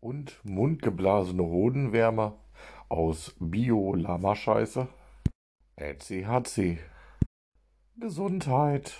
und mundgeblasene Hodenwärmer aus Bio-Lamascheiße. Ätzi hatzi. Gesundheit.